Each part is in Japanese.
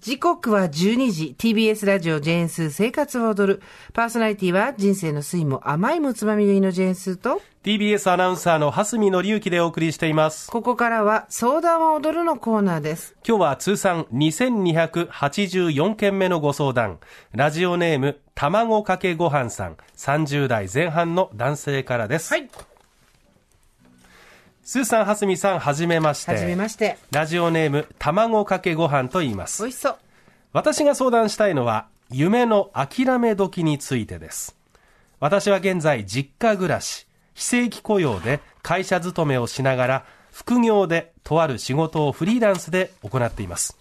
時刻は12時。TBS ラジオジェーンスー生活を踊る。パーソナリティは人生の酸いも甘いもつまみ食いのジェーンスーと TBS アナウンサーの蓮見紀之でお送りしています。ここからは相談を踊るのコーナーです。今日は通算2284件目のご相談。ラジオネーム卵かけごはんさん。30代前半の男性からです。はいスーさん、はすみさん、はじめまして。はじめましてラジオネーム、卵かけご飯と言います。美味しそう私が相談したいのは、夢の諦め時についてです。私は現在、実家暮らし、非正規雇用で会社勤めをしながら、副業でとある仕事をフリーランスで行っています。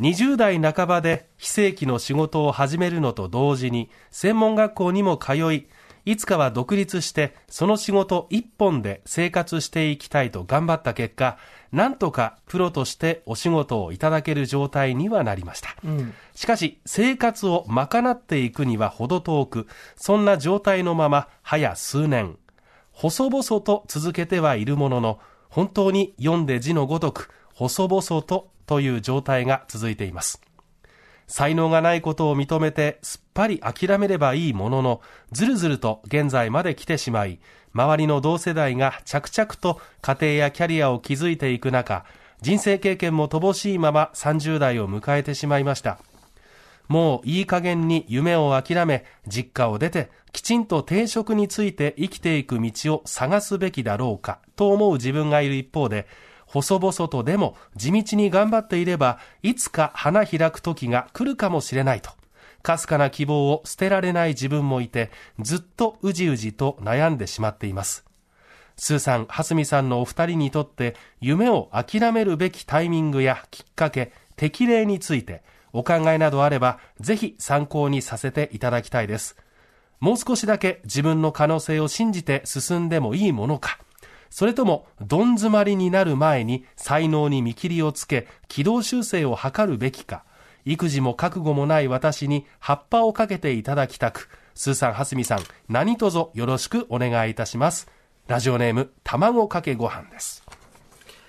20代半ばで非正規の仕事を始めるのと同時に、専門学校にも通い、いつかは独立して、その仕事一本で生活していきたいと頑張った結果、なんとかプロとしてお仕事をいただける状態にはなりました。しかし、生活を賄っていくには程遠く、そんな状態のまま、早数年、細々と続けてはいるものの、本当に読んで字のごとく、細々とという状態が続いています。才能がないことを認めてすっぱり諦めればいいものの、ずるずると現在まで来てしまい、周りの同世代が着々と家庭やキャリアを築いていく中、人生経験も乏しいまま30代を迎えてしまいました。もういい加減に夢を諦め、実家を出て、きちんと定職について生きていく道を探すべきだろうか、と思う自分がいる一方で、細々とでも地道に頑張っていれば、いつか花開く時が来るかもしれないと。かすかな希望を捨てられない自分もいて、ずっとうじうじと悩んでしまっています。スーさん、ハスミさんのお二人にとって、夢を諦めるべきタイミングやきっかけ、適齢について、お考えなどあれば、ぜひ参考にさせていただきたいです。もう少しだけ自分の可能性を信じて進んでもいいものか。それとも、どん詰まりになる前に才能に見切りをつけ、軌道修正を図るべきか。育児も覚悟もない私に葉っぱをかけていただきたく、スーさん、はすみさん、何卒よろしくお願いいたします。ラジオネーム、卵かけご飯です。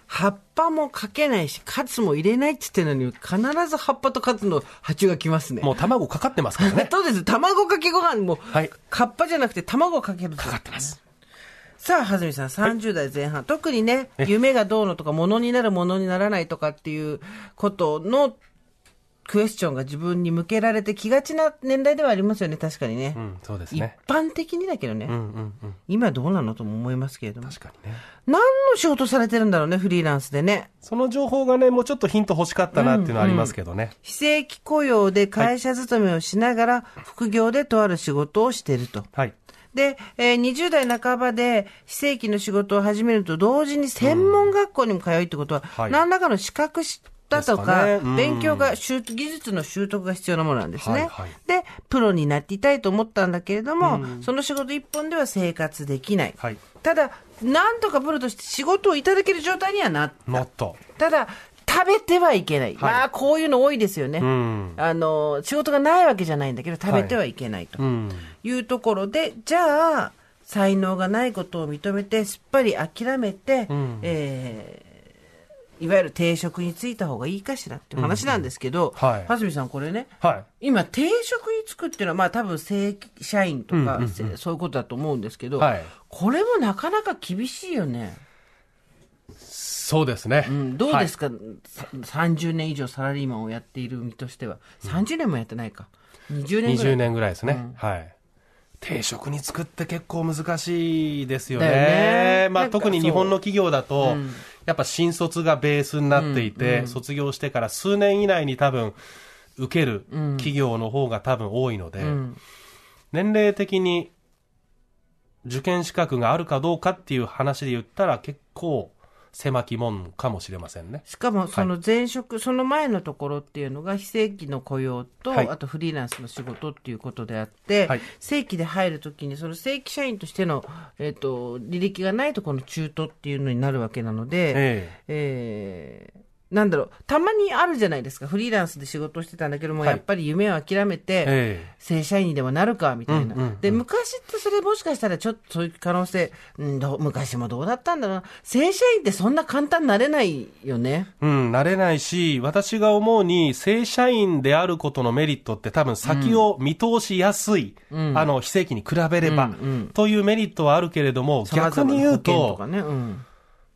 葉っぱもかけないし、カツも入れないって言ってるのに、必ず葉っぱとカツの鉢が来ますね。もう卵かかってますからね。そうです。卵かけご飯も、はい葉っぱじゃなくて卵をかけるかかかってます。さあ、はずみさん、30代前半、特にね、夢がどうのとか、ものになるものにならないとかっていうことのクエスチョンが自分に向けられてきがちな年代ではありますよね、確かにね。うん、そうです一ね。般的にだけどね、うんうんうん。今どうなのとも思いますけれども。確かにね。何の仕事されてるんだろうね、フリーランスでね。その情報がね、もうちょっとヒント欲しかったなっていうのはありますけどね。非正規雇用で会社勤めをしながら、副業でとある仕事をしていると。はい。で、えー20代半ばで非正規の仕事を始めると同時に専門学校にも通いってことは、はい何らかの資格だとか、かねうん勉強が、習技術の習得が必要なものなんですね。はいはいで、プロになっていたいと思ったんだけれども、その仕事一本では生活できない。はい。ただ、なんとかプロとして仕事をいただける状態にはなった。ただ、食べてはいけない。まあ、こういうの多いですよね。うん。あの、仕事がないわけじゃないんだけど、食べてはいけないと。うん。いうところで、じゃあ、才能がないことを認めて、すっぱり諦めて、んえーいわゆる定職に就いた方がいいかしらっていう話なんですけど、うんはいはすみさん、これね、はい。今、定職に就くっていうのは、まあ多分正社員とか、せそういうことだと思うんですけど、はいこれもなかなか厳しいよね。そうですね。うん、どうですか、さ30年以上サラリーマンをやっている身としては。30年もやってないか。20年ぐらい。20年ぐらいですね。はい。定職に作って結構難しいですよね。だよねまあ特に日本の企業だと、うんやっぱ新卒がベースになっていて、卒業してから数年以内に多分受ける企業の方が多分多いので、うん年齢的に受験資格があるかどうかっていう話で言ったら結構狭きもんかもしれませんね。しかも、その前職、その前のところっていうのが、非正規の雇用と、はい。あとフリーランスの仕事っていうことであって、はい。正規で入るときに、その正規社員としての、えっ、と、履歴がないとこの中途っていうのになるわけなので、ええ。ーなんだろう、たまにあるじゃないですか。フリーランスで仕事をしてたんだけども、はいやっぱり夢を諦めて、え正社員にでもなるか、みたいな。うんうんうんで、昔ってそれもしかしたらちょっとそういう可能性、うん、どう昔もどうだったんだろうな。正社員ってそんな簡単になれないよね。えうん、なれないし、私が思うに、正社員であることのメリットって多分先を見通しやすい、あの、非正規に比べれば、うんうんというメリットはあるけれども、逆に言う様々な保険とと、かね。うん。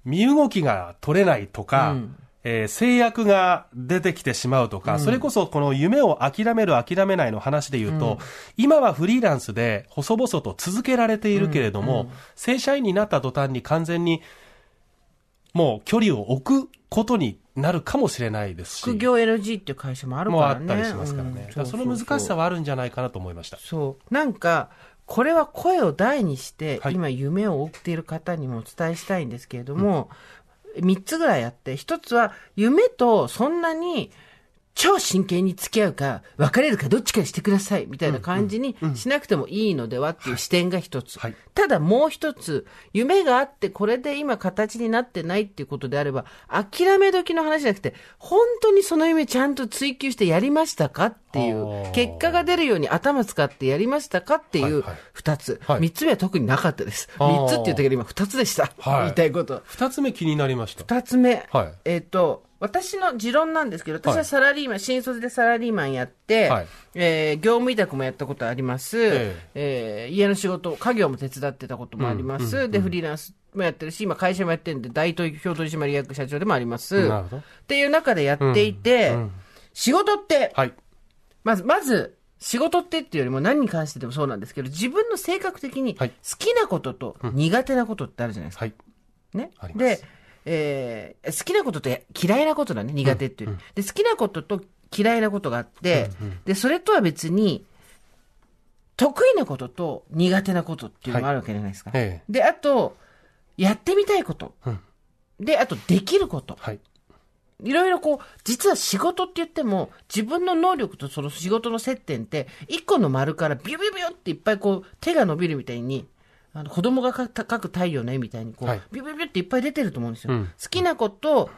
身動きが取れないとか、うんえー制約が出てきてしまうとか、それこそこの夢を諦める諦めないの話で言うと、今はフリーランスで細々と続けられているけれども、正社員になった途端に完全にもう距離を置くことになるかもしれないですし、副業 NG っていう会社もあるからね。もうあったりしますからね。うんだからその難しさはあるんじゃないかなと思いました。そう。なんか、これは声を大にして、はい今夢を追っている方にもお伝えしたいんですけれども、三、つぐらいあって、一つは夢とそんなに超真剣に付き合うか、別れるかどっちかにしてください、みたいな感じにしなくてもいいのではっていう視点が一つ。はい。ただもう一つ、夢があってこれで今形になってないっていうことであれば、諦め時の話じゃなくて、本当にその夢ちゃんと追求してやりましたか？っていあうー、結果が出るように頭使ってやりましたかっていうはいはい二つ。はい三つ目は特になかったです。あー三つって言ったけど今二つでした。はい言いたいこと。二つ目気になりました。二つ目。はいえっ、と、私の持論なんですけど、私ははいサラリーマン、新卒でサラリーマンやって、はいえー業務委託もやったことあります。ええー家の仕事、家業も手伝ってたこともあります。で、フリーランスもやってるし、今会社もやってるんで、大東京取締役社長でもあります。なるほどっていう中でやっていて、仕事って、はい。まず、まず、仕事ってっていうよりも何に関してでもそうなんですけど、自分の性格的に好はいきなことと苦手なことってあるじゃないですか。はい。ね？で、えー好きなことと嫌いなことだね、苦手っていう、で、好きなことと嫌いなことがあって、で、それとは別に、得意なことと苦手なことっていうのもあるわけじゃないですか。ええで、あと、やってみたいこと。うんで、あと、できること。はい。いろいろこう、実は仕事って言っても、自分の能力とその仕事の接点って、一個の丸からビュビュビュっていっぱいこう、手が伸びるみたいに、あの子供が描く太陽の絵みたいにこう、はい。ビュビュビュっていっぱい出てると思うんですよ。うん。好きなこと、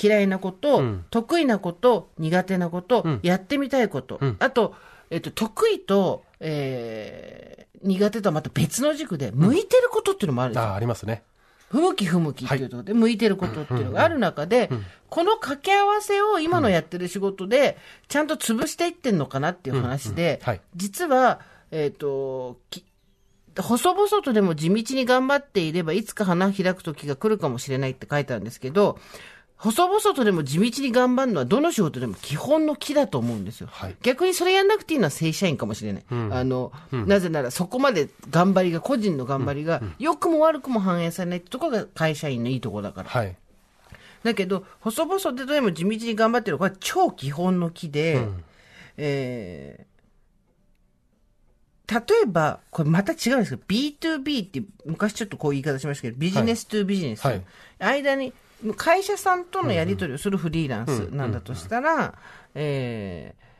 嫌いなこと、うん。得意なこと、苦手なこと、ん。やってみたいこと、うん。あと、えっと、得意と、えー、苦手とはまた別の軸で、向いてることっていうのもあるんであ、ありますね。不向き不向きっていうところで、向いてることっていうのがある中で、この掛け合わせを今のやってる仕事で、ちゃんと潰していってんのかなっていう話で、はい。実は、えっ、と、き細々とでも地道に頑張っていれば、いつか花開く時が来るかもしれないって書いてあるんですけど、細々とでも地道に頑張るのはどの仕事でも基本の木だと思うんですよ。はい逆にそれやんなくていいのは正社員かもしれない。あの、なぜならそこまで頑張りが、個人の頑張りが、良くも悪くも反映されないってところが会社員のいいところだから。はい。だけど、細々ででも地道に頑張ってるこれは超基本の木で、えー例えば、これまた違うんですけど、B2B って昔ちょっとこう言い方しましたけど、ビジネス2ビジネス。はい間に、会社さんとのやり取りをするフリーランスなんだとしたら、えー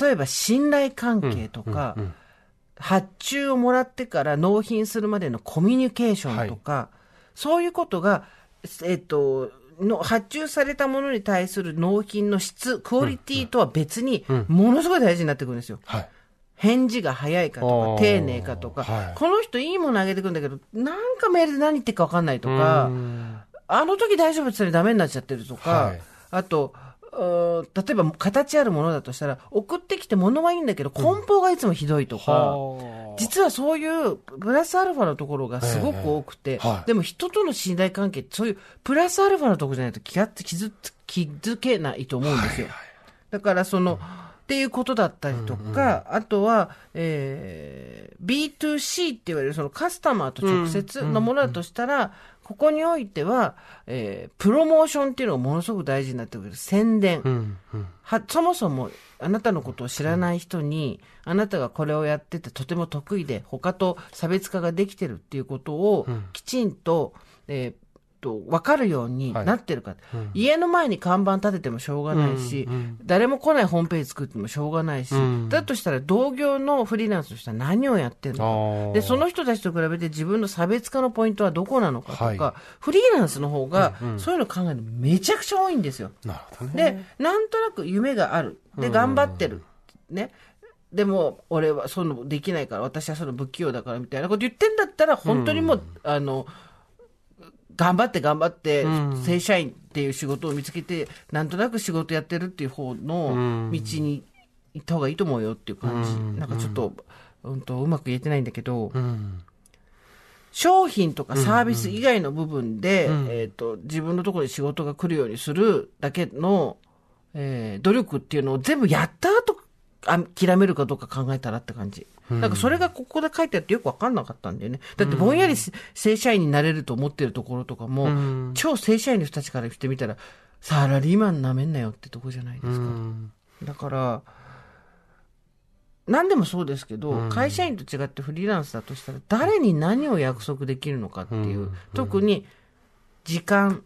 例えば信頼関係とか、うんうん発注をもらってから納品するまでのコミュニケーションとか、そういうことが、えっと、の発注されたものに対する納品の質、クオリティとは別に、ものすごい大事になってくるんですよ。はい。返事が早いかとか、丁寧かとか、はい。この人いいものあげてくるんだけど、なんかメールで何言ってるか分かんないとか、あの時大丈夫って言ったらダメになっちゃってるとか、はい。あと、例えば形あるものだとしたら、送ってきて物はいいんだけど、梱包がいつもひどいとか、は実はそういうプラスアルファのところがすごく多くて、ええはいでも人との信頼関係ってそういうプラスアルファのところじゃないと気が気づ気づけないと思うんですよ。だからその、っていうことだったりとか、あとは、えー、B2C って言われるそのカスタマーと直接のものだとしたら、ここにおいては、えー、プロモーションっていうのがものすごく大事になってくる。宣伝。うんうんは、そもそもあなたのことを知らない人に、あなたがこれをやっててとても得意で、他と差別化ができてるっていうことを、きちんと、えーと、わかるようになってるか、家の前に看板立ててもしょうがないし、誰も来ないホームページ作ってもしょうがないし、だとしたら同業のフリーランスとしては何をやってるのか。で、その人たちと比べて自分の差別化のポイントはどこなのかとか、はい、フリーランスの方が、そういうの考えるのめちゃくちゃ多いんですよ。なるほどね。で、なんとなく夢がある。で、頑張ってる。ね。でも、俺はそのできないから、私はその不器用だからみたいなこと言ってんだったら、本当にもう、うん、あの、頑張って頑張って、正社員っていう仕事を見つけて、なんとなく仕事やってるっていう方の道に行った方がいいと思うよっていう感じ。うん、なんかちょっと、うんと、うまく言えてないんだけど、うん、商品とかサービス以外の部分で、うん。うん、えっ、ー、と、自分のところに仕事が来るようにするだけの、えー、努力っていうのを全部やった後諦めるかどうか考えたらって感じ。なんかそれがここで書いてあってよくわかんなかったんだよね。だってぼんやり正社員になれると思ってるところとかも、超正社員の人たちからしてみたら、サラリーマンなめんなよってとこじゃないですか。だから、何でもそうですけど、会社員と違ってフリーランスだとしたら、誰に何を約束できるのかっていう、特に時間、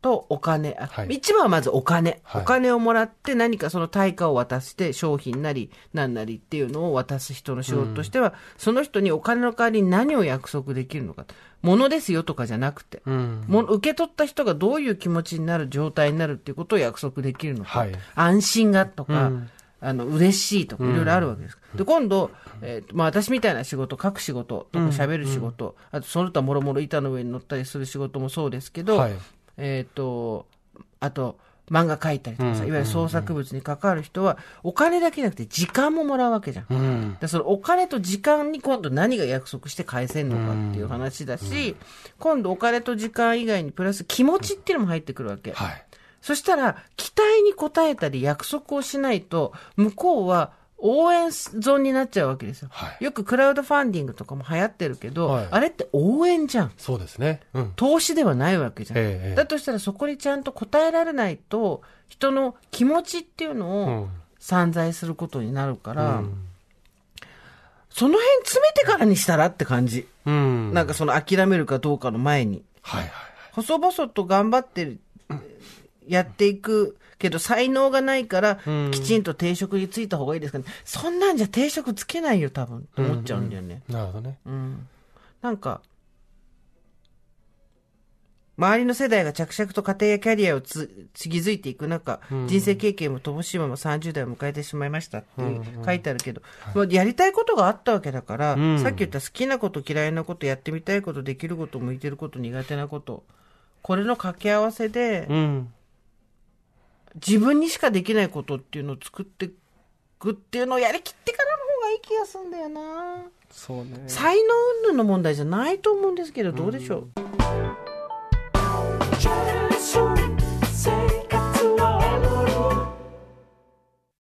とお金、はい、一番はまずお金、はい、お金をもらって何かその対価を渡して商品なり何なりっていうのを渡す人の仕事としては、うん、その人にお金の代わりに何を約束できるのか。物ですよとかじゃなくて、うん、も受け取った人がどういう気持ちになる状態になるっていうことを約束できるのか。はい、安心がとか、うん。あの、嬉しいとか、いろいろあるわけです。で、今度、えっ、ー、と、まあ、私みたいな仕事、書く仕事とか喋る仕事、あと、その他もろもろ板の上に乗ったりする仕事もそうですけど、はい、えっ、ー、と、あと、漫画描いたりとかさ、いわゆる創作物に関わる人は、お金だけじゃなくて時間ももらうわけじゃん。うん、でそのお金と時間に今度何が約束して返せんのかっていう話だし、今度お金と時間以外にプラス気持ちっていうのも入ってくるわけ。はい、そしたら、期待に応えたり約束をしないと、向こうは応援ゾーンになっちゃうわけですよ、はい、よくクラウドファンディングとかも流行ってるけど、はい、あれって応援じゃん。そうですね。うん、投資ではないわけじゃん、ええ、だとしたらそこにちゃんと答えられないと、人の気持ちっていうのを散財することになるから、うん、その辺詰めてからにしたらって感じ。うん、なんかその諦めるかどうかの前に。はいはいはい、細々と頑張ってやっていく。けど才能がないから、きちんと定職についた方がいいですかね。そんなんじゃ定職つけないよ、多分。と思っちゃうんだよね。うんうん、なるほどね。うん。なんか、周りの世代が着々と家庭やキャリアをつ、つぎづいていく中、うん、人生経験も乏しいまま30代を迎えてしまいましたって書いてあるけど、うんうん、やりたいことがあったわけだから、うん、さっき言った好きなこと嫌いなことやってみたいことできること向いてること苦手なことこれの掛け合わせで、うん、自分にしかできないことっていうのを作っていくっていうのをやりきってからの方がいい気がするんだよな。そうね。才能云々の問題じゃないと思うんですけど、どうでしょう？